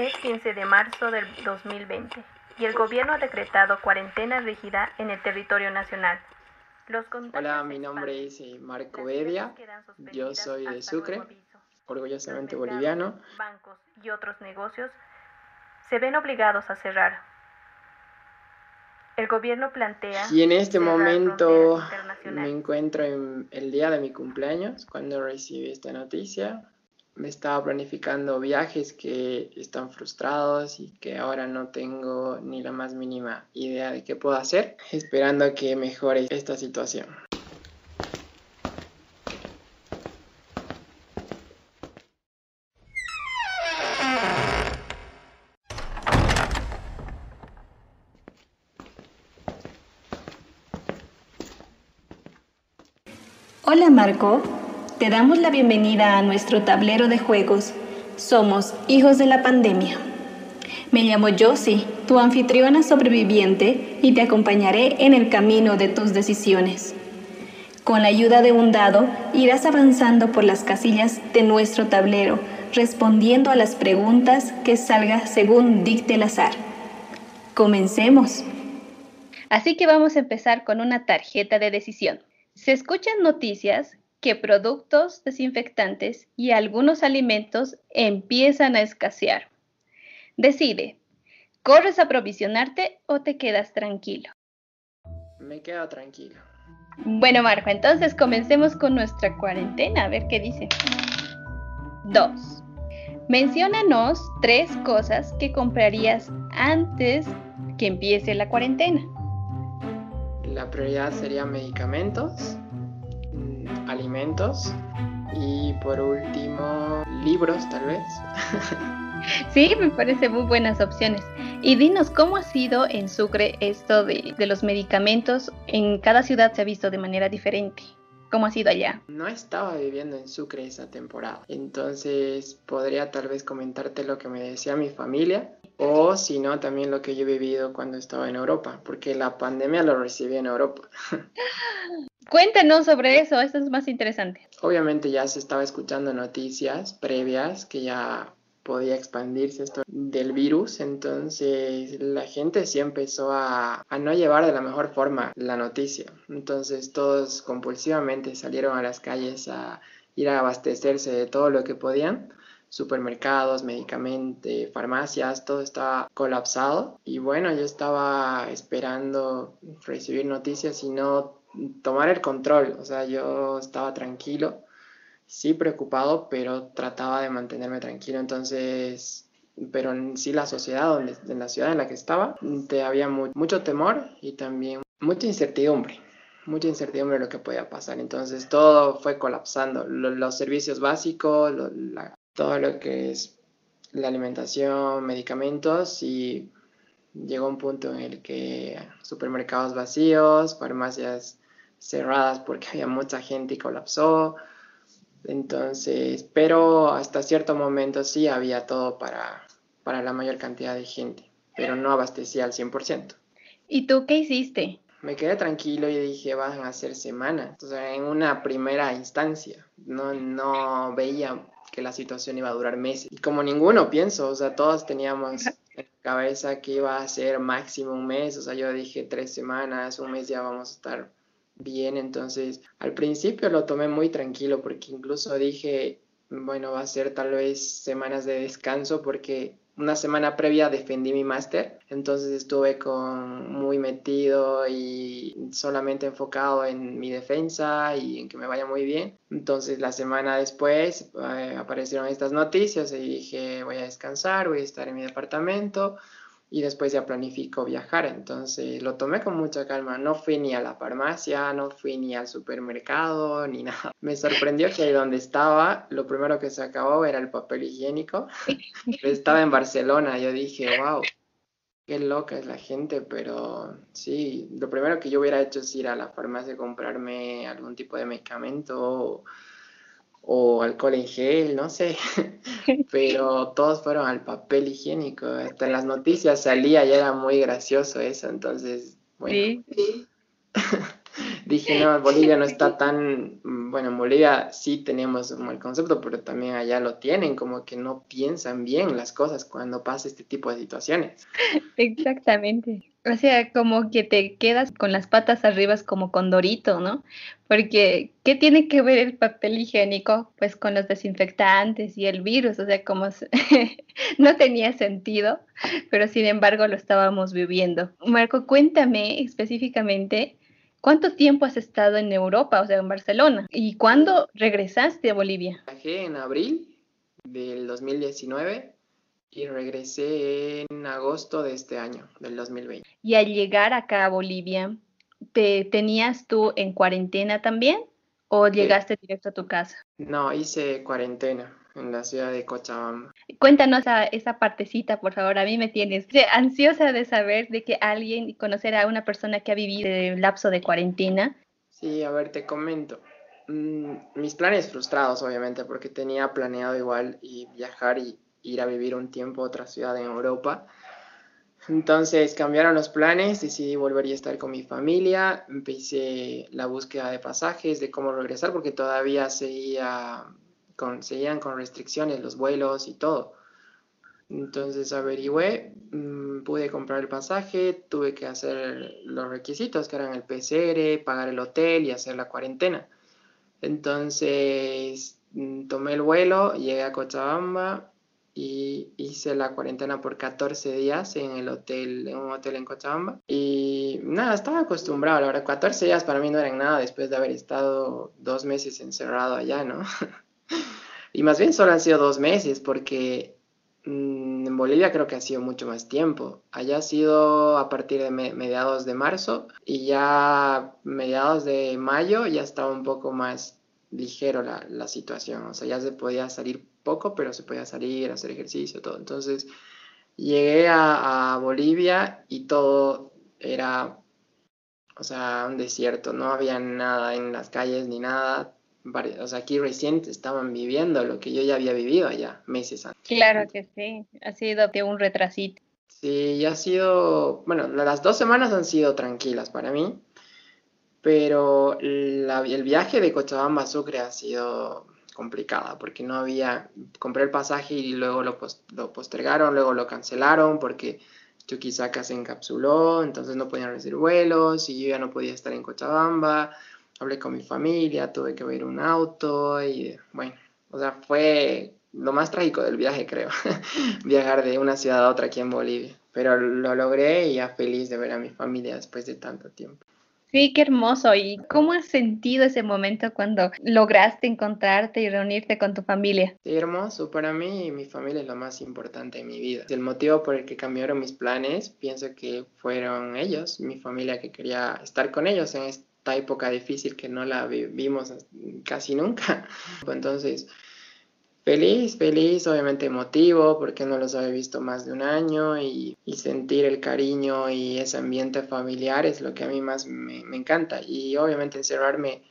Es 15 de marzo del 2020 y el gobierno ha decretado cuarentena rígida en el territorio nacional. Hola, mi nombre es eh, Marco Bedia, yo soy de Sucre, orgullosamente boliviano. Bancos y otros negocios se ven obligados a cerrar. El gobierno plantea... Y en este momento me encuentro en el día de mi cumpleaños, cuando recibí esta noticia me estaba planificando viajes que están frustrados y que ahora no tengo ni la más mínima idea de qué puedo hacer, esperando que mejore esta situación. Hola Marco, te damos la bienvenida a nuestro tablero de juegos. Somos hijos de la pandemia. Me llamo Josie, tu anfitriona sobreviviente, y te acompañaré en el camino de tus decisiones. Con la ayuda de un dado, irás avanzando por las casillas de nuestro tablero, respondiendo a las preguntas que salga según dicte el azar. Comencemos. Así que vamos a empezar con una tarjeta de decisión. Se escuchan noticias que productos desinfectantes y algunos alimentos empiezan a escasear. Decide, ¿corres a provisionarte o te quedas tranquilo? Me quedo tranquilo. Bueno, Marco, entonces comencemos con nuestra cuarentena, a ver qué dice. 2. Menciónanos tres cosas que comprarías antes que empiece la cuarentena. La prioridad sería medicamentos, alimentos y por último libros tal vez. Sí, me parece muy buenas opciones. Y dinos, ¿cómo ha sido en Sucre esto de, de, los medicamentos? En cada ciudad se ha visto de manera diferente. ¿Cómo ha sido allá? No estaba viviendo en Sucre esa temporada, entonces podría tal vez comentarte lo que me decía mi familia o si no también lo que yo he vivido cuando estaba en Europa, porque la pandemia lo recibí en Europa. Cuéntanos sobre eso, esto es más interesante. Obviamente ya se estaba escuchando noticias previas que ya podía expandirse esto del virus, entonces la gente sí empezó a, a, no llevar de la mejor forma la noticia. Entonces todos compulsivamente salieron a las calles a ir a abastecerse de todo lo que podían. Supermercados, medicamentos, farmacias, todo estaba colapsado. Y bueno, yo estaba esperando recibir noticias y no tomar el control, o sea, yo estaba tranquilo, sí preocupado, pero trataba de mantenerme tranquilo, entonces, pero en sí la sociedad, donde, en la ciudad en la que estaba, te había mucho temor y también mucha incertidumbre, mucha incertidumbre de lo que podía pasar, entonces todo fue colapsando, los, servicios básicos, todo lo que es la alimentación, medicamentos y llegó un punto en el que supermercados vacíos, farmacias cerradas porque había mucha gente y colapsó. Entonces, pero hasta cierto momento sí había todo para, para la mayor cantidad de gente, pero no abastecía al 100%. ¿Y tú qué hiciste? Me quedé tranquilo y dije, van a ser semanas. O sea, en una primera instancia, no, no veía que la situación iba a durar meses. Y como ninguno pienso, o sea, todos teníamos en cabeza que iba a ser máximo un mes. O sea, yo dije tres semanas, un mes ya vamos a estar bien, entonces al principio lo tomé muy tranquilo porque incluso dije, bueno, va a ser tal vez semanas de descanso porque una semana previa defendí mi máster, entonces estuve con muy metido y solamente enfocado en mi defensa y en que me vaya muy bien. Entonces la semana después eh, aparecieron estas noticias y dije voy a descansar, voy a estar en mi departamento y después ya planifico viajar. Entonces lo tomé con mucha calma. No fui ni a la farmacia, no fui ni al supermercado, ni nada. Me sorprendió que ahí donde estaba, lo primero que se acabó era el papel higiénico. estaba en Barcelona. Yo dije, wow, qué loca es la gente, pero sí, lo primero que yo hubiera hecho es ir a la farmacia a comprarme algún tipo de medicamento o alcohol en gel, no sé, pero todos fueron al papel higiénico, hasta en las noticias salía y era muy gracioso eso, entonces, bueno, dije, no, Bolivia no está tan bueno, en Bolivia sí tenemos un mal concepto, pero también allá lo tienen, como que no piensan bien las cosas cuando pasa este tipo de situaciones. Exactamente. O sea, como que te quedas con las patas arriba como con Dorito, ¿no? Porque, ¿qué tiene que ver el papel higiénico? Pues con los desinfectantes y el virus, o sea, como no tenía sentido, pero sin embargo lo estábamos viviendo. Marco, cuéntame específicamente ¿Cuánto tiempo has estado en Europa, o sea, en Barcelona? ¿Y cuándo regresaste a Bolivia? Viajé en abril del 2019 y regresé en agosto de este año, del 2020. Y al llegar acá a Bolivia, ¿te tenías tú en cuarentena también o llegaste directo a tu casa? No, hice cuarentena en la ciudad de Cochabamba. Cuéntanos a esa partecita, por favor. A mí me tienes ansiosa de saber de que alguien, conocer a una persona que ha vivido el lapso de cuarentena. Sí, a ver, te comento. Mm, mis planes frustrados, obviamente, porque tenía planeado igual y viajar y ir a vivir un tiempo a otra ciudad en Europa. Entonces cambiaron los planes, decidí volver a estar con mi familia, empecé la búsqueda de pasajes, de cómo regresar, porque todavía seguía seguían con restricciones los vuelos y todo. Entonces averigüé, mm, pude comprar el pasaje, tuve que hacer los requisitos que eran el PCR, pagar el hotel y hacer la cuarentena. Entonces mm, tomé el vuelo, llegué a Cochabamba y hice la cuarentena por 14 días en el hotel, en un hotel en Cochabamba. Y nada, estaba acostumbrado, la verdad, 14 días para mí no eran nada después de haber estado dos meses encerrado allá, ¿no? Y más bien solo han sido dos meses porque mm, en Bolivia creo que ha sido mucho más tiempo. Allá ha sido a partir de mediados de marzo y ya mediados de mayo ya estaba un poco más ligero la, la, situación. O sea, ya se podía salir poco, pero se podía salir, hacer ejercicio, todo. Entonces llegué a, a Bolivia y todo era, o sea, un desierto. No había nada en las calles ni nada o sea, aquí recién estaban viviendo lo que yo ya había vivido allá meses antes. Claro que sí, ha sido de un retrasito. Sí, ha sido, bueno, las dos semanas han sido tranquilas para mí, pero el viaje de Cochabamba a Sucre ha sido complicada porque no había, compré el pasaje y luego lo, lo postergaron, luego lo cancelaron porque Chuquisaca se encapsuló, entonces no podían recibir vuelos y yo ya no podía estar en Cochabamba hablé con mi familia, tuve que ver un auto y bueno, o sea, fue lo más trágico del viaje, creo, viajar de una ciudad a otra aquí en Bolivia. Pero lo logré y ya feliz de ver a mi familia después de tanto tiempo. Sí, qué hermoso. ¿Y cómo has sentido ese momento cuando lograste encontrarte y reunirte con tu familia? Sí, hermoso. Para mí, mi familia es lo más importante en mi vida. El motivo por el que cambiaron mis planes, pienso que fueron ellos, mi familia que quería estar con ellos en esta época difícil que no la vimos casi nunca. Entonces, feliz, feliz, obviamente emotivo, porque no los había visto más de un año y, sentir el cariño y ese ambiente familiar es lo que a mí más me, me encanta. Y obviamente encerrarme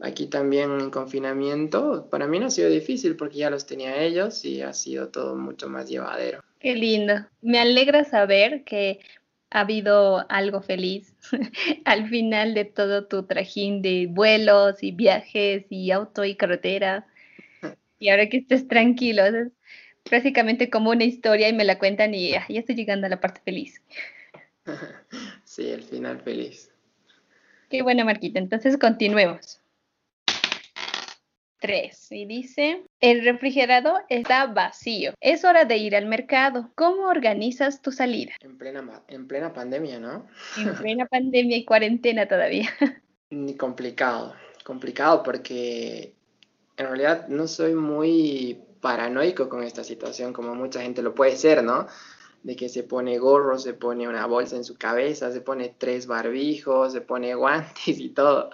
aquí también en confinamiento, para mí no ha sido difícil porque ya los tenía ellos y ha sido todo mucho más llevadero. Qué lindo. Me alegra saber que ha habido algo feliz al final de todo tu trajín de vuelos y viajes y auto y carretera. Y ahora que estés tranquilo, es básicamente como una historia y me la cuentan y ya estoy llegando a la parte feliz. Sí, el final feliz. Qué bueno, Marquita. Entonces continuemos. 3. Y dice, el refrigerador está vacío. Es hora de ir al mercado. ¿Cómo organizas tu salida? En plena, en plena pandemia, ¿no? En plena pandemia y cuarentena todavía. Ni complicado. Complicado porque en realidad no soy muy paranoico con esta situación como mucha gente lo puede ser, ¿no? De que se pone gorro, se pone una bolsa en su cabeza, se pone tres barbijos, se pone guantes y todo.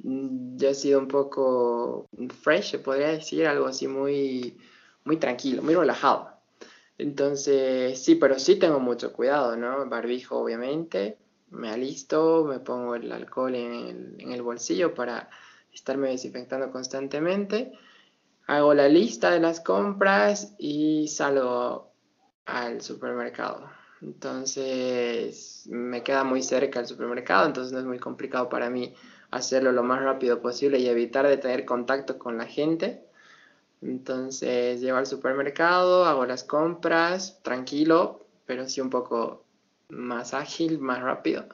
Mm, yo he sido un poco fresh, se podría decir, algo así muy, muy tranquilo, muy relajado. Entonces, sí, pero sí tengo mucho cuidado, ¿no? Barbijo, obviamente, me alisto, me pongo el alcohol en el, en el bolsillo para estarme desinfectando constantemente. Hago la lista de las compras y salgo al supermercado. Entonces, me queda muy cerca el supermercado, entonces no es muy complicado para mí hacerlo lo más rápido posible y evitar de tener contacto con la gente. Entonces llego al supermercado, hago las compras, tranquilo, pero sí un poco más ágil, más rápido.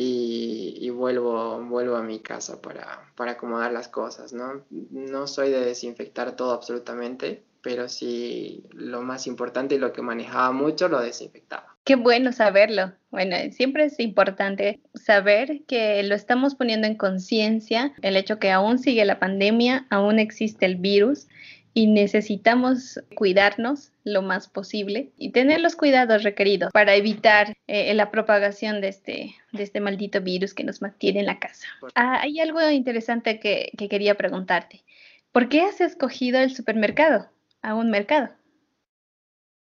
Y, vuelvo, vuelvo a mi casa para, para acomodar las cosas, ¿no? No soy de desinfectar todo absolutamente, pero sí lo más importante y lo que manejaba mucho lo desinfectaba. Qué bueno saberlo. Bueno, siempre es importante saber que lo estamos poniendo en conciencia, el hecho que aún sigue la pandemia, aún existe el virus y necesitamos cuidarnos lo más posible y tener los cuidados requeridos para evitar eh, la propagación de este, de este maldito virus que nos mantiene en la casa. Ah, hay algo interesante que, que quería preguntarte. ¿Por qué has escogido el supermercado? a un mercado?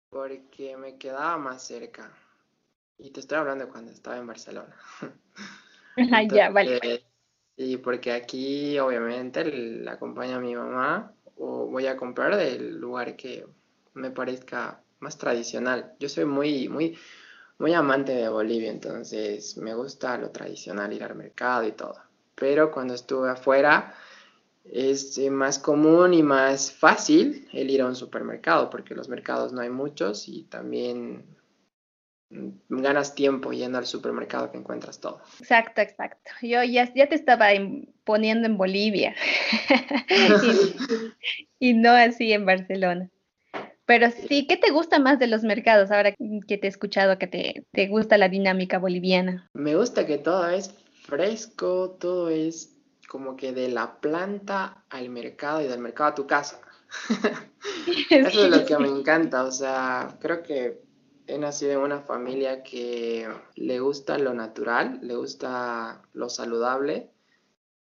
Porque me quedaba más cerca. Y te estoy hablando cuando estaba en Barcelona. ah, ya, vale. Y porque aquí, obviamente, la acompaña a mi mamá o voy a comprar del lugar que me parezca más tradicional. Yo soy muy, muy, muy amante de Bolivia, entonces me gusta lo tradicional, ir al mercado y todo. Pero cuando estuve afuera, es más común y más fácil el ir a un supermercado, porque los mercados no hay muchos y también ganas tiempo yendo al supermercado que encuentras todo. Exacto, exacto. Yo ya, ya te estaba poniendo en Bolivia y, no así en Barcelona. Pero sí, ¿qué te gusta más de los mercados ahora que te he escuchado que te, te gusta la dinámica boliviana? Me gusta que todo es fresco, todo es como que de la planta al mercado y del mercado a tu casa. Eso es lo que me encanta, o sea, creo que he nacido en una familia que le gusta lo natural, le gusta lo saludable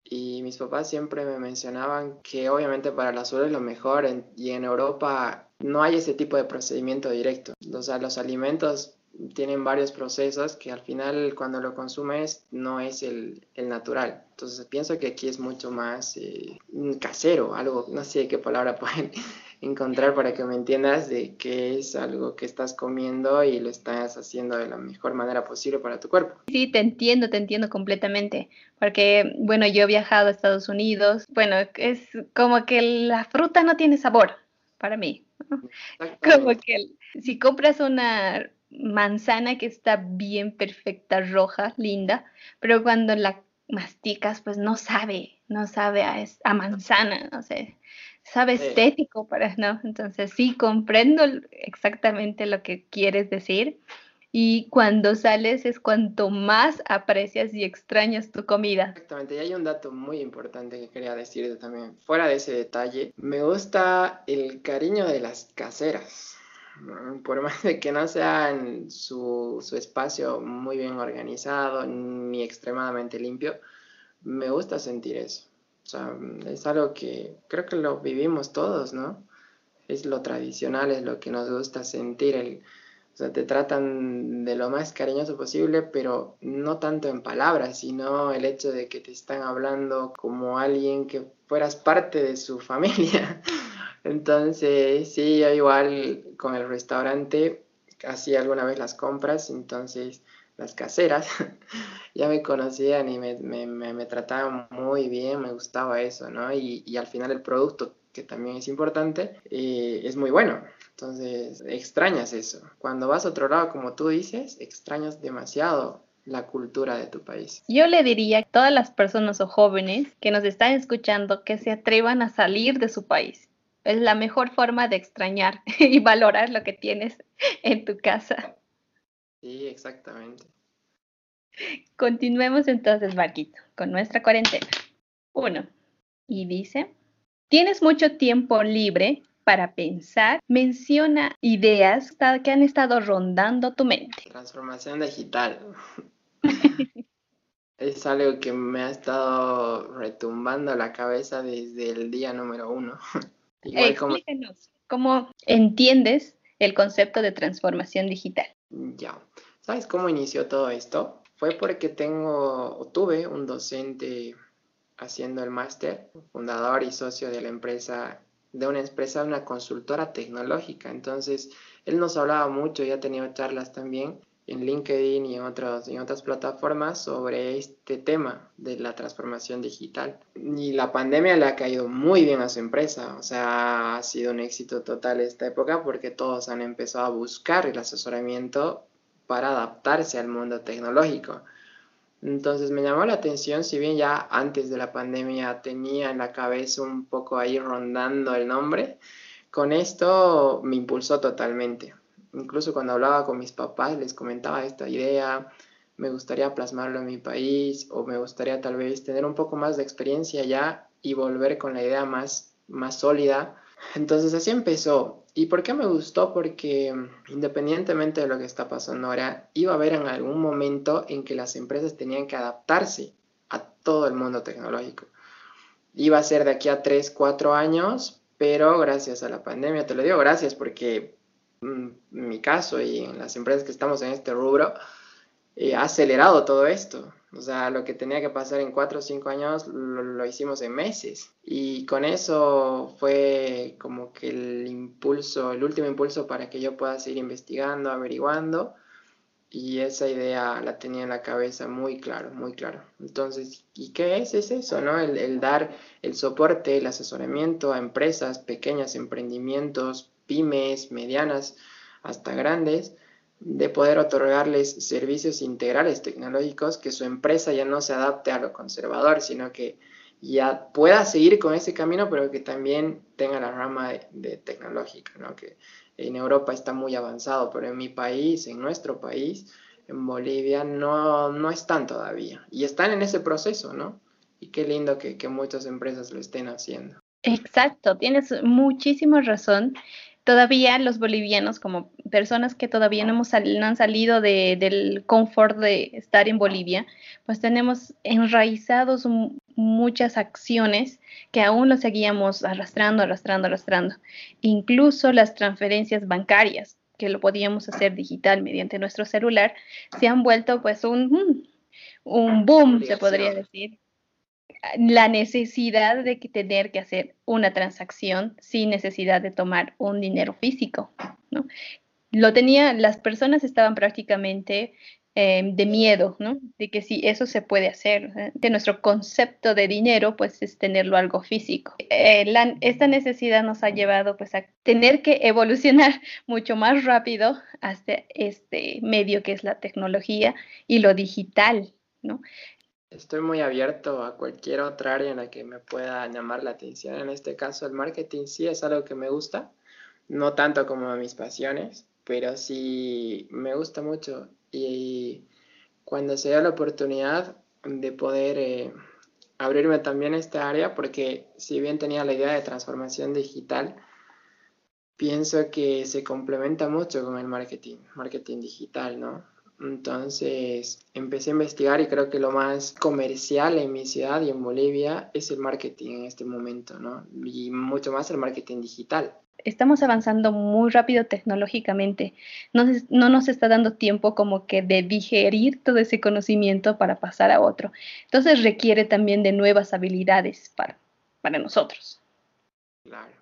y mis papás siempre me mencionaban que obviamente para la salud es lo mejor y en Europa no hay ese tipo de procedimiento directo. O sea, los alimentos tienen varios procesos que al final cuando lo consumes no es el, natural. Entonces pienso que aquí es mucho más eh, casero, algo, no sé qué palabra pueden encontrar para que me entiendas de que es algo que estás comiendo y lo estás haciendo de la mejor manera posible para tu cuerpo. Sí, te entiendo, te entiendo completamente, porque bueno, yo he viajado a Estados Unidos, bueno, es como que la fruta no tiene sabor para mí. Como que si compras una manzana que está bien perfecta, roja, linda, pero cuando la masticas, pues no sabe, no sabe a, a manzana, no sé, sabe estético para, ¿no? Entonces sí, comprendo exactamente lo que quieres decir. Y cuando sales es cuanto más aprecias y extrañas tu comida. Exactamente, y hay un dato muy importante que quería decirte también. Fuera de ese detalle, me gusta el cariño de las caseras. Por más de que no sea en su, espacio muy bien organizado ni extremadamente limpio, me gusta sentir eso. O sea, es algo que creo que lo vivimos todos, ¿no? Es lo tradicional, es lo que nos gusta sentir. El, o sea, te tratan de lo más cariñoso posible, pero no tanto en palabras, sino el hecho de que te están hablando como alguien que fueras parte de su familia. Entonces, sí, yo igual con el restaurante hacía alguna vez las compras, entonces las caseras ya me conocían y me, trataban muy bien, me gustaba eso, ¿no? Y, y al final el producto, que también es importante, eh, es muy bueno. Entonces, extrañas eso. Cuando vas a otro lado, como tú dices, extrañas demasiado la cultura de tu país. Yo le diría a todas las personas o jóvenes que nos están escuchando que se atrevan a salir de su país es la mejor forma de extrañar y valorar lo que tienes en tu casa. Sí, exactamente. Continuemos entonces, Marquito, con nuestra cuarentena. Uno, y dice, tienes mucho tiempo libre para pensar, menciona ideas que han estado rondando tu mente. Transformación digital. es algo que me ha estado retumbando la cabeza desde el día número uno. Explíquenos, ¿cómo entiendes el concepto de transformación digital? Ya, ¿sabes cómo inició todo esto? Fue porque tengo o tuve un docente haciendo el máster, fundador y socio de la empresa, de una empresa, una consultora tecnológica. Entonces, él nos hablaba mucho, ya ha tenido charlas también, en LinkedIn y en, otros, en otras plataformas sobre este tema de la transformación digital. Y la pandemia le ha caído muy bien a su empresa, o sea, ha sido un éxito total esta época porque todos han empezado a buscar el asesoramiento para adaptarse al mundo tecnológico. Entonces me llamó la atención, si bien ya antes de la pandemia tenía en la cabeza un poco ahí rondando el nombre, con esto me impulsó totalmente. Incluso cuando hablaba con mis papás les comentaba esta idea, me gustaría plasmarlo en mi país o me gustaría tal vez tener un poco más de experiencia ya y volver con la idea más, más sólida. Entonces así empezó. ¿Y por qué me gustó? Porque independientemente de lo que está pasando ahora, iba a haber en algún momento en que las empresas tenían que adaptarse a todo el mundo tecnológico. Iba a ser de aquí a 3, 4 años, pero gracias a la pandemia, te lo digo gracias porque Mm, en mi caso y en las empresas que estamos en este rubro, eh, ha acelerado todo esto. O sea, lo que tenía que pasar en cuatro o cinco años lo, hicimos en meses. Y con eso fue como que el impulso, el último impulso para que yo pueda seguir investigando, averiguando. Y esa idea la tenía en la cabeza muy claro, muy claro. Entonces, ¿y qué es? Es eso, ¿no? El, dar el soporte, el asesoramiento a empresas, pequeños emprendimientos, pymes, medianas, hasta grandes, de poder otorgarles servicios integrales tecnológicos, que su empresa ya no se adapte a lo conservador, sino que ya pueda seguir con ese camino, pero que también tenga la rama de, tecnológica, ¿no? que en Europa está muy avanzado, pero en mi país, en nuestro país, en Bolivia, no, no están todavía. Y están en ese proceso, ¿no? Y qué lindo que, que muchas empresas lo estén haciendo. Exacto, tienes muchísima razón todavía los bolivianos, como personas que todavía no, hemos han salido del confort de estar en Bolivia, pues tenemos enraizados muchas acciones que aún lo seguíamos arrastrando, arrastrando, arrastrando. Incluso las transferencias bancarias, que lo podíamos hacer digital mediante nuestro celular, se han vuelto pues un, un boom, se podría decir, la necesidad de tener que hacer una transacción sin necesidad de tomar un dinero físico, ¿no? Lo tenía, las personas estaban prácticamente em, de miedo, ¿no? De que si eso se puede hacer, ¿eh? de nuestro concepto de dinero, pues es tenerlo algo físico. Eh, esta necesidad nos ha llevado pues a tener que evolucionar mucho más rápido hasta este medio que es la tecnología y lo digital, ¿no? Estoy muy abierto a cualquier otra área en la que me pueda llamar la atención. En este caso, el marketing sí es algo que me gusta, no tanto como mis pasiones, pero sí me gusta mucho. Y cuando se da la oportunidad de poder eh, abrirme también a esta área, porque si bien tenía la idea de transformación digital, pienso que se complementa mucho con el marketing, marketing digital, ¿no? Entonces empecé a investigar y creo que lo más comercial en mi ciudad y en Bolivia es el marketing en este momento, ¿no? Y mucho más el marketing digital. Estamos avanzando muy rápido tecnológicamente. No, no nos está dando tiempo como que de digerir todo ese conocimiento para pasar a otro. Entonces requiere también de nuevas habilidades para, para nosotros. Claro.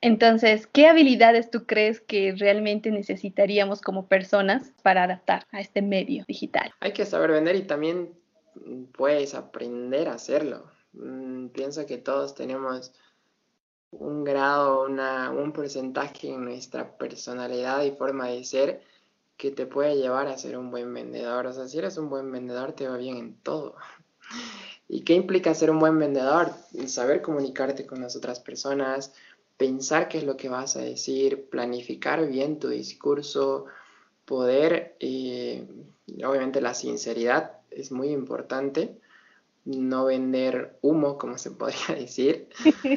Entonces, ¿qué habilidades tú crees que realmente necesitaríamos como personas para adaptar a este medio digital? Hay que saber vender y también mm, puedes aprender a hacerlo. Mm, pienso que todos tenemos un grado, una, un porcentaje en nuestra personalidad y forma de ser que te puede llevar a ser un buen vendedor. O sea, si eres un buen vendedor, te va bien en todo. ¿Y qué implica ser un buen vendedor? Saber comunicarte con las otras personas, pensar qué es lo que vas a decir, planificar bien tu discurso, poder, eh, obviamente la sinceridad es muy importante, no vender humo, como se podría decir,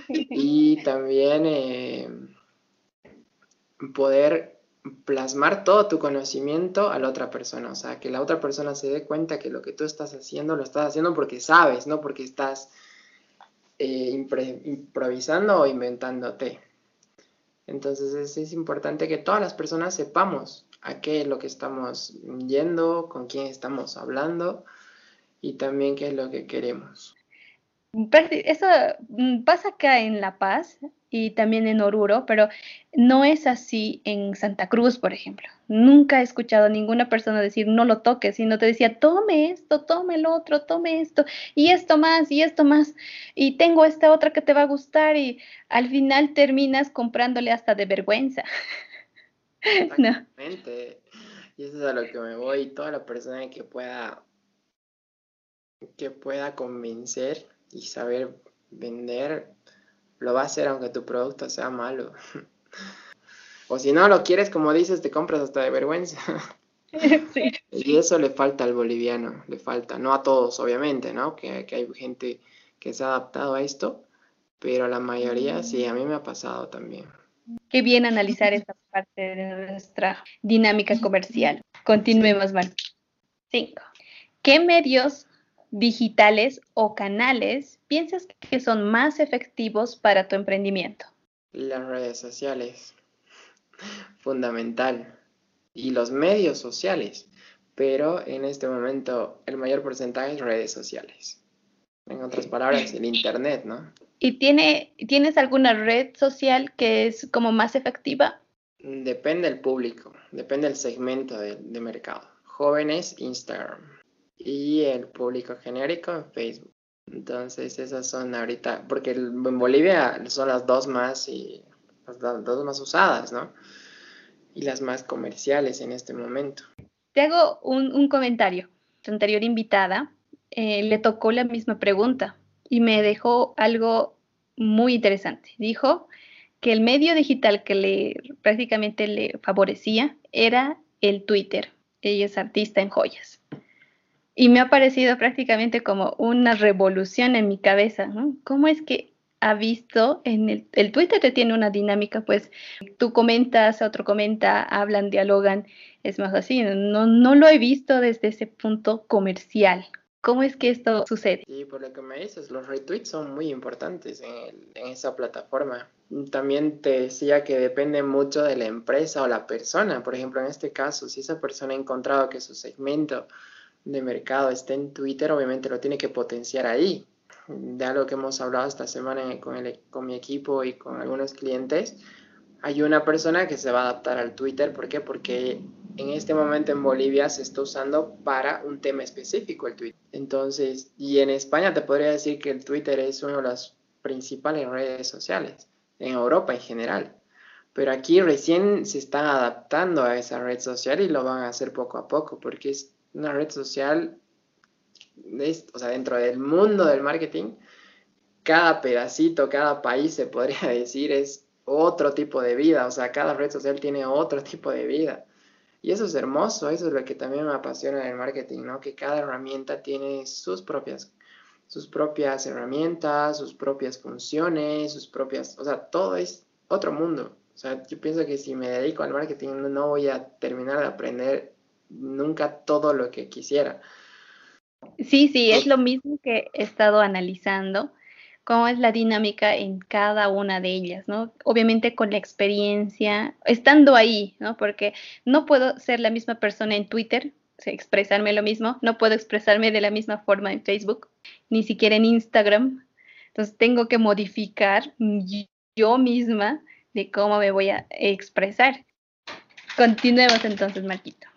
y también eh, poder plasmar todo tu conocimiento a la otra persona, o sea, que la otra persona se dé cuenta que lo que tú estás haciendo lo estás haciendo porque sabes, no porque estás eh, improvisando o inventándote. Entonces es, es, importante que todas las personas sepamos a qué es lo que estamos yendo, con quién estamos hablando y también qué es lo que queremos. Eso mm, pasa acá en La Paz. y también en Oruro, pero no es así en Santa Cruz, por ejemplo. Nunca he escuchado a ninguna persona decir no lo toques, sino te decía tome esto, tome el otro, tome esto, y esto más, y esto más, y tengo esta otra que te va a gustar, y al final terminas comprándole hasta de vergüenza. Exactamente. Y eso es a lo que me voy. Toda la persona que pueda que pueda convencer y saber vender lo va a hacer aunque tu producto sea malo. o si no lo quieres, como dices, te compras hasta de vergüenza. Y eso le falta al boliviano, le falta, no a todos, obviamente, ¿no? Que, que, hay gente que se ha adaptado a esto, pero la mayoría sí, a mí me ha pasado también. Qué bien analizar esta parte de nuestra dinámica comercial. Continuemos, Marco. Cinco. ¿Qué medios digitales o canales piensas que son más efectivos para tu emprendimiento? Las redes sociales, fundamental. Y los medios sociales, pero en este momento el mayor porcentaje es redes sociales. En otras palabras, el Internet, ¿no? ¿Y tiene, tienes alguna red social que es como más efectiva? Depende del público, depende del segmento de, de mercado. Jóvenes, Instagram y el público genérico en Facebook. Entonces esas son ahorita, porque en Bolivia son las dos más y las dos más usadas, ¿no? Y las más comerciales en este momento. Te hago un, comentario. Tu anterior invitada eh, le tocó la misma pregunta y me dejó algo muy interesante. Dijo que el medio digital que le prácticamente le favorecía era el Twitter. Ella es artista en joyas y me ha parecido prácticamente como una revolución en mi cabeza. ¿Cómo es que ha visto en el, el Twitter te tiene una dinámica, pues tú comentas, otro comenta, hablan, dialogan, es más así, no, no lo he visto desde ese punto comercial. ¿Cómo es que esto sucede? Sí, por lo que me dices, los retweets son muy importantes en, en esa plataforma. También te decía que depende mucho de la empresa o la persona. Por ejemplo, en este caso, si esa persona ha encontrado que su segmento de mercado esté en Twitter, obviamente lo tiene que potenciar ahí. De algo que hemos hablado esta semana con, el, con mi equipo y con algunos clientes, hay una persona que se va a adaptar al Twitter. ¿Por qué? Porque en este momento en Bolivia se está usando para un tema específico el Twitter. Entonces, y en España te podría decir que el Twitter es una de las principales redes sociales, en Europa en general. Pero aquí recién se están adaptando a esa red social y lo van a hacer poco a poco, porque es una red social, o sea, dentro del mundo del marketing, cada pedacito, cada país, se podría decir, es otro tipo de vida, o sea, cada red social tiene otro tipo de vida. Y eso es hermoso, eso es lo que también me apasiona en el marketing, ¿no? Que cada herramienta tiene sus propias, sus propias herramientas, sus propias funciones, sus propias, o sea, todo es otro mundo. O sea, yo pienso que si me dedico al marketing no voy a terminar de aprender nunca todo lo que quisiera. Sí, sí, es lo mismo que he estado analizando, cómo es la dinámica en cada una de ellas, ¿no? Obviamente con la experiencia, estando ahí, ¿no? Porque no puedo ser la misma persona en Twitter, expresarme lo mismo, no puedo expresarme de la misma forma en Facebook, ni siquiera en Instagram. Entonces tengo que modificar yo misma de cómo me voy a expresar. Continuemos entonces, Marquito.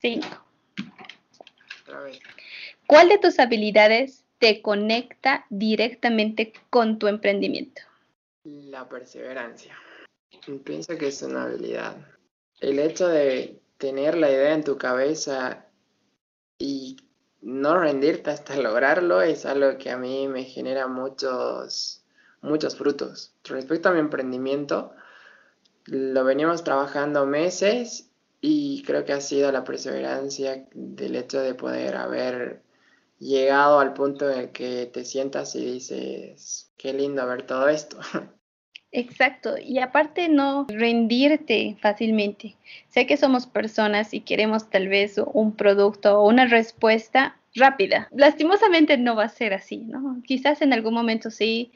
Cinco. ¿Cuál de tus habilidades te conecta directamente con tu emprendimiento? La perseverancia. Pienso que es una habilidad. El hecho de tener la idea en tu cabeza y no rendirte hasta lograrlo es algo que a mí me genera muchos, muchos frutos. Respecto a mi emprendimiento, lo venimos trabajando meses y creo que ha sido la perseverancia del hecho de poder haber llegado al punto en el que te sientas y dices, qué lindo ver todo esto. Exacto, y aparte no rendirte fácilmente. Sé que somos personas y queremos tal vez un producto o una respuesta rápida. Lastimosamente no va a ser así, ¿no? Quizás en algún momento sí,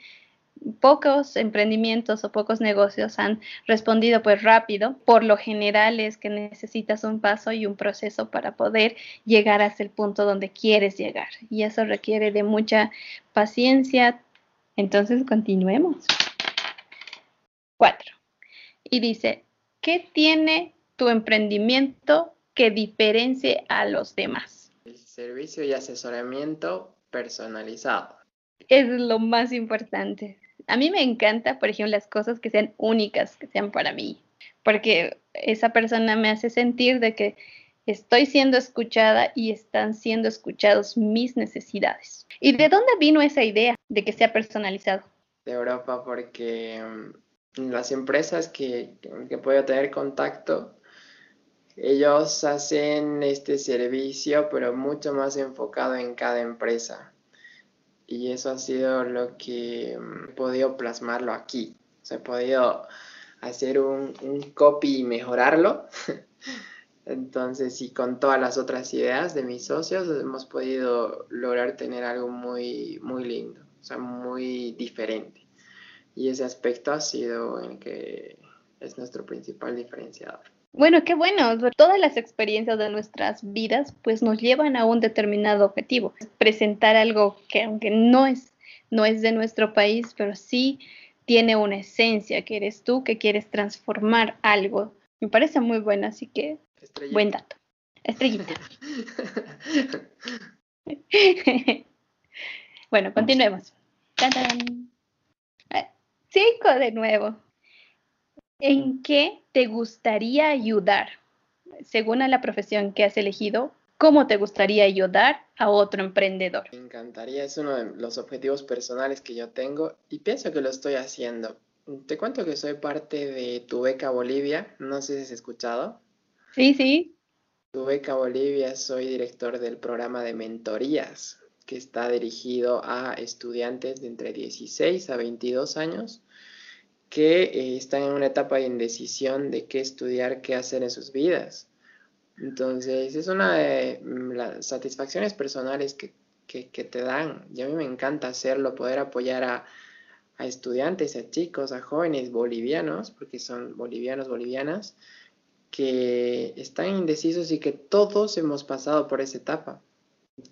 pocos emprendimientos o pocos negocios han respondido pues rápido. Por lo general es que necesitas un paso y un proceso para poder llegar hasta el punto donde quieres llegar. Y eso requiere de mucha paciencia, Entonces continuemos. Cuatro. Y dice, ¿qué tiene tu emprendimiento que diferencie a los demás? El servicio y asesoramiento personalizado. Es lo más importante. A mí me encanta, por ejemplo, las cosas que sean únicas, que sean para mí, porque esa persona me hace sentir de que estoy siendo escuchada y están siendo escuchados mis necesidades. ¿Y de dónde vino esa idea de que sea personalizado? De Europa, porque mm, las empresas que, que puedo tener contacto, ellos hacen este servicio, pero mucho más enfocado en cada empresa. Y eso ha sido lo que mm, he podido plasmarlo aquí. O sea, he podido hacer un, un copy y mejorarlo. Entonces, y con todas las otras ideas de mis socios, hemos podido lograr tener algo muy, muy lindo, o sea, muy diferente. Y ese aspecto ha sido el que es nuestro principal diferenciador. Bueno, qué bueno. Todas las experiencias de nuestras vidas pues nos llevan a un determinado objetivo. Presentar algo que aunque no es, no es de nuestro país, pero sí tiene una esencia, que eres tú, que quieres transformar algo. Me parece muy bueno, así que buen dato. Estrellita. bueno, continuemos. Eh, cinco de nuevo. ¿En qué te gustaría ayudar? Según a la profesión que has elegido, ¿cómo te gustaría ayudar a otro emprendedor? Me encantaría, es uno de los objetivos personales que yo tengo y pienso que lo estoy haciendo. Te cuento que soy parte de Tu Beca Bolivia, no sé si has escuchado. Sí, sí. Tu Beca Bolivia, soy director del programa de mentorías que está dirigido a estudiantes de entre 16 a 22 años que eh, están en una etapa de indecisión de qué estudiar, qué hacer en sus vidas. Entonces, es una de mm, las satisfacciones personales que, te dan. Y a mí me encanta hacerlo, poder apoyar a, a, estudiantes, a chicos, a jóvenes bolivianos, porque son bolivianos, bolivianas, que están indecisos y que todos hemos pasado por esa etapa.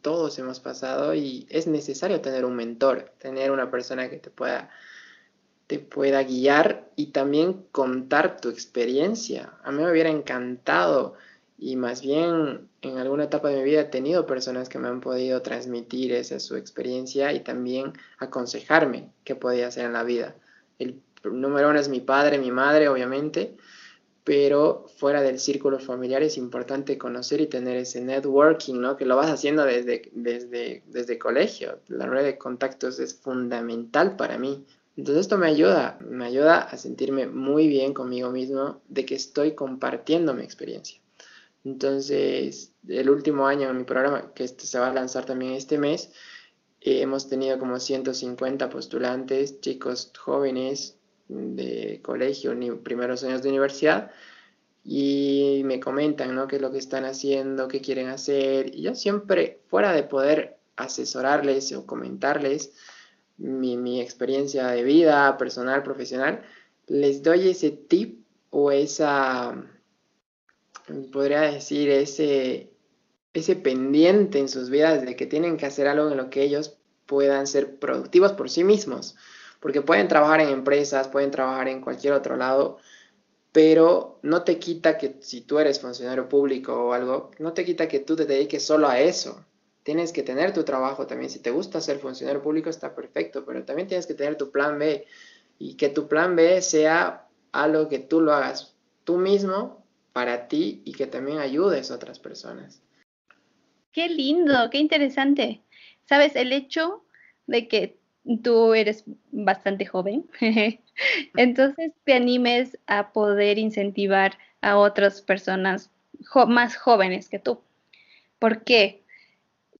Todos hemos pasado y es necesario tener un mentor, tener una persona que te pueda te pueda guiar y también contar tu experiencia. A mí me hubiera encantado y más bien en alguna etapa de mi vida he tenido personas que me han podido transmitir esa su experiencia y también aconsejarme qué podía hacer en la vida. El número uno es mi padre, mi madre, obviamente, pero fuera del círculo familiar es importante conocer y tener ese networking, ¿no? Que lo vas haciendo desde, desde, desde colegio. La red de contactos es fundamental para mí. Entonces esto me ayuda, me ayuda a sentirme muy bien conmigo mismo de que estoy compartiendo mi experiencia. Entonces, el último año en mi programa, que este se va a lanzar también este mes, eh, hemos tenido como 150 postulantes, chicos jóvenes de colegio, ni primeros años de universidad, y me comentan, ¿no? Qué es lo que están haciendo, qué quieren hacer, y yo siempre, fuera de poder asesorarles o comentarles, mi, experiencia de vida personal, profesional, les doy ese tip o esa, podría decir, ese, ese pendiente en sus vidas de que tienen que hacer algo en lo que ellos puedan ser productivos por sí mismos, porque pueden trabajar en empresas, pueden trabajar en cualquier otro lado, pero no te quita que si tú eres funcionario público o algo, no te quita que tú te dediques solo a eso tienes que tener tu trabajo también. Si te gusta ser funcionario público está perfecto, pero también tienes que tener tu plan B y que tu plan B sea algo que tú lo hagas tú mismo para ti y que también ayudes a otras personas. Qué lindo, qué interesante. Sabes, el hecho de que tú eres bastante joven, entonces te animes a poder incentivar a otras personas más jóvenes que tú. ¿Por qué?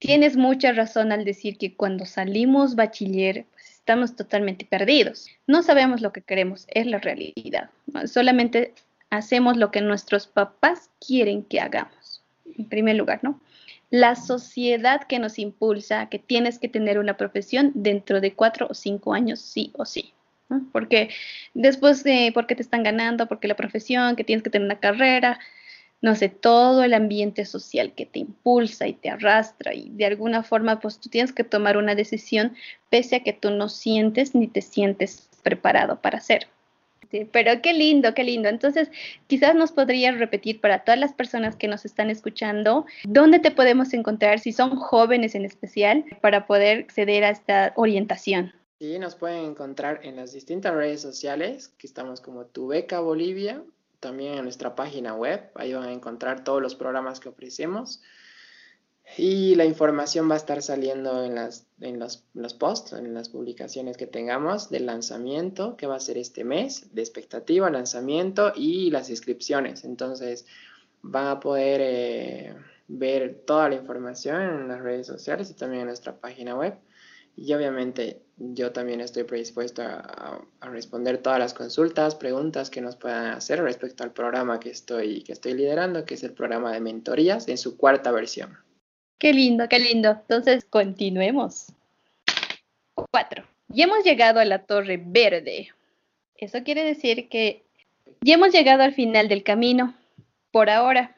Tienes mucha razón al decir que cuando salimos bachiller pues estamos totalmente perdidos. No sabemos lo que queremos, es la realidad. Solamente hacemos lo que nuestros papás quieren que hagamos. En primer lugar, ¿no? La sociedad que nos impulsa que tienes que tener una profesión dentro de cuatro o cinco años, sí o sí. Porque después, de, porque te están ganando, porque la profesión, que tienes que tener una carrera, no sé, todo el ambiente social que te impulsa y te arrastra y de alguna forma pues tú tienes que tomar una decisión pese a que tú no sientes ni te sientes preparado para hacer. pero qué lindo, qué lindo. Entonces, quizás nos podrías repetir para todas las personas que nos están escuchando, ¿dónde te podemos encontrar si son jóvenes en especial para poder acceder a esta orientación? Sí, nos pueden encontrar en las distintas redes sociales, que estamos como Tu Beca Bolivia, también en nuestra página web, ahí van a encontrar todos los programas que ofrecemos. Y la información va a estar saliendo en, las, en los, los, posts, en las publicaciones que tengamos del lanzamiento, que va a ser este mes, de expectativa, lanzamiento y las inscripciones. Entonces van a poder eh, ver toda la información en las redes sociales y también en nuestra página web. Y obviamente yo también estoy predispuesto a, responder todas las consultas, preguntas que nos puedan hacer respecto al programa que estoy, que estoy liderando, que es el programa de mentorías en su cuarta versión. Qué lindo, qué lindo. Entonces, continuemos. Cuatro. Ya hemos llegado a la Torre Verde. Eso quiere decir que ya hemos llegado al final del camino. Por ahora.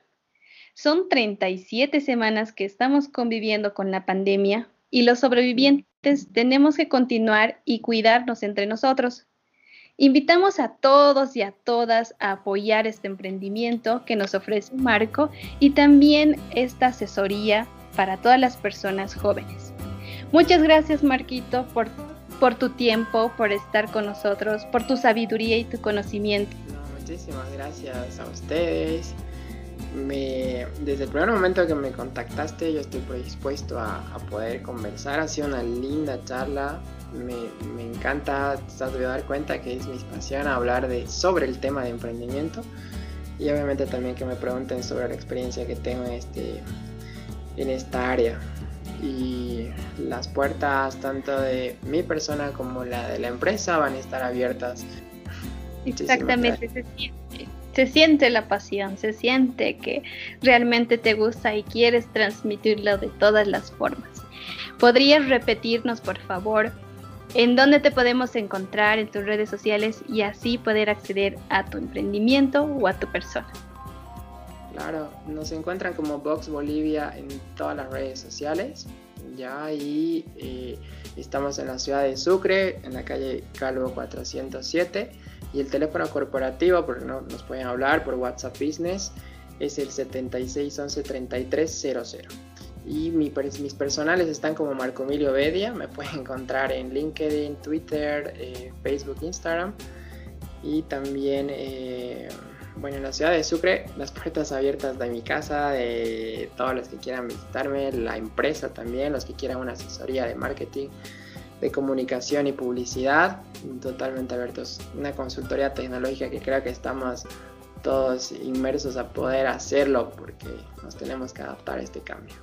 Son 37 semanas que estamos conviviendo con la pandemia y los sobrevivientes tenemos que continuar y cuidarnos entre nosotros. Invitamos a todos y a todas a apoyar este emprendimiento que nos ofrece Marco y también esta asesoría para todas las personas jóvenes. Muchas gracias Marquito por, por tu tiempo, por estar con nosotros, por tu sabiduría y tu conocimiento. muchísimas gracias a ustedes me, desde el primer momento que me contactaste yo estoy predispuesto a, poder conversar. Ha sido una linda charla. Me, me encanta, te has dar cuenta que es mi pasión hablar de, sobre el tema de emprendimiento y obviamente también que me pregunten sobre la experiencia que tengo en, este, en esta área. Y las puertas tanto de mi persona como la de la empresa van a estar abiertas. Exactamente, se siente se siente la pasión, se siente que realmente te gusta y quieres transmitirlo de todas las formas. ¿Podrías repetirnos, por favor, en dónde te podemos encontrar en tus redes sociales y así poder acceder a tu emprendimiento o a tu persona? Claro, nos encuentran como Box Bolivia en todas las redes sociales. Ya ahí eh, estamos en la ciudad de Sucre, en la calle Calvo 407 y el teléfono corporativo, porque no, nos pueden hablar por WhatsApp Business, es el 7611-3300. Y mis personales están como Marco Emilio Bedia, me pueden encontrar en LinkedIn, Twitter, eh, Facebook, Instagram. Y también, eh, bueno, en la ciudad de Sucre, las puertas abiertas de mi casa, de todos los que quieran visitarme, la empresa también, los que quieran una asesoría de marketing de comunicación y publicidad, totalmente abiertos. Una consultoría tecnológica que creo que estamos todos inmersos a poder hacerlo porque nos tenemos que adaptar a este cambio.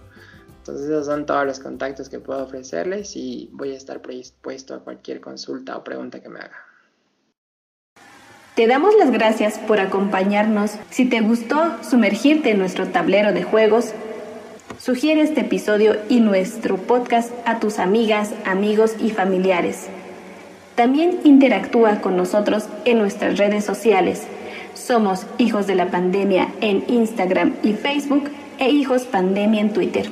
Entonces esos son todos los contactos que puedo ofrecerles y voy a estar predispuesto a cualquier consulta o pregunta que me haga. Te damos las gracias por acompañarnos. Si te gustó sumergirte en nuestro tablero de juegos, Sugiere este episodio y nuestro podcast a tus amigas, amigos y familiares. También interactúa con nosotros en nuestras redes sociales. Somos Hijos de la Pandemia en Instagram y Facebook e Hijos Pandemia en Twitter.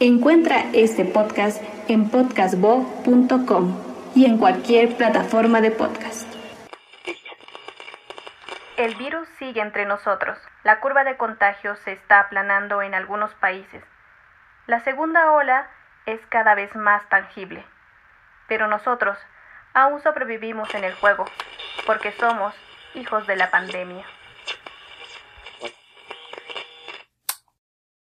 Encuentra este podcast en podcastbo.com y en cualquier plataforma de podcast. El virus sigue entre nosotros. La curva de contagios se está aplanando en algunos países. La segunda ola es cada vez más tangible. Pero nosotros aún sobrevivimos en el juego, porque somos hijos de la pandemia.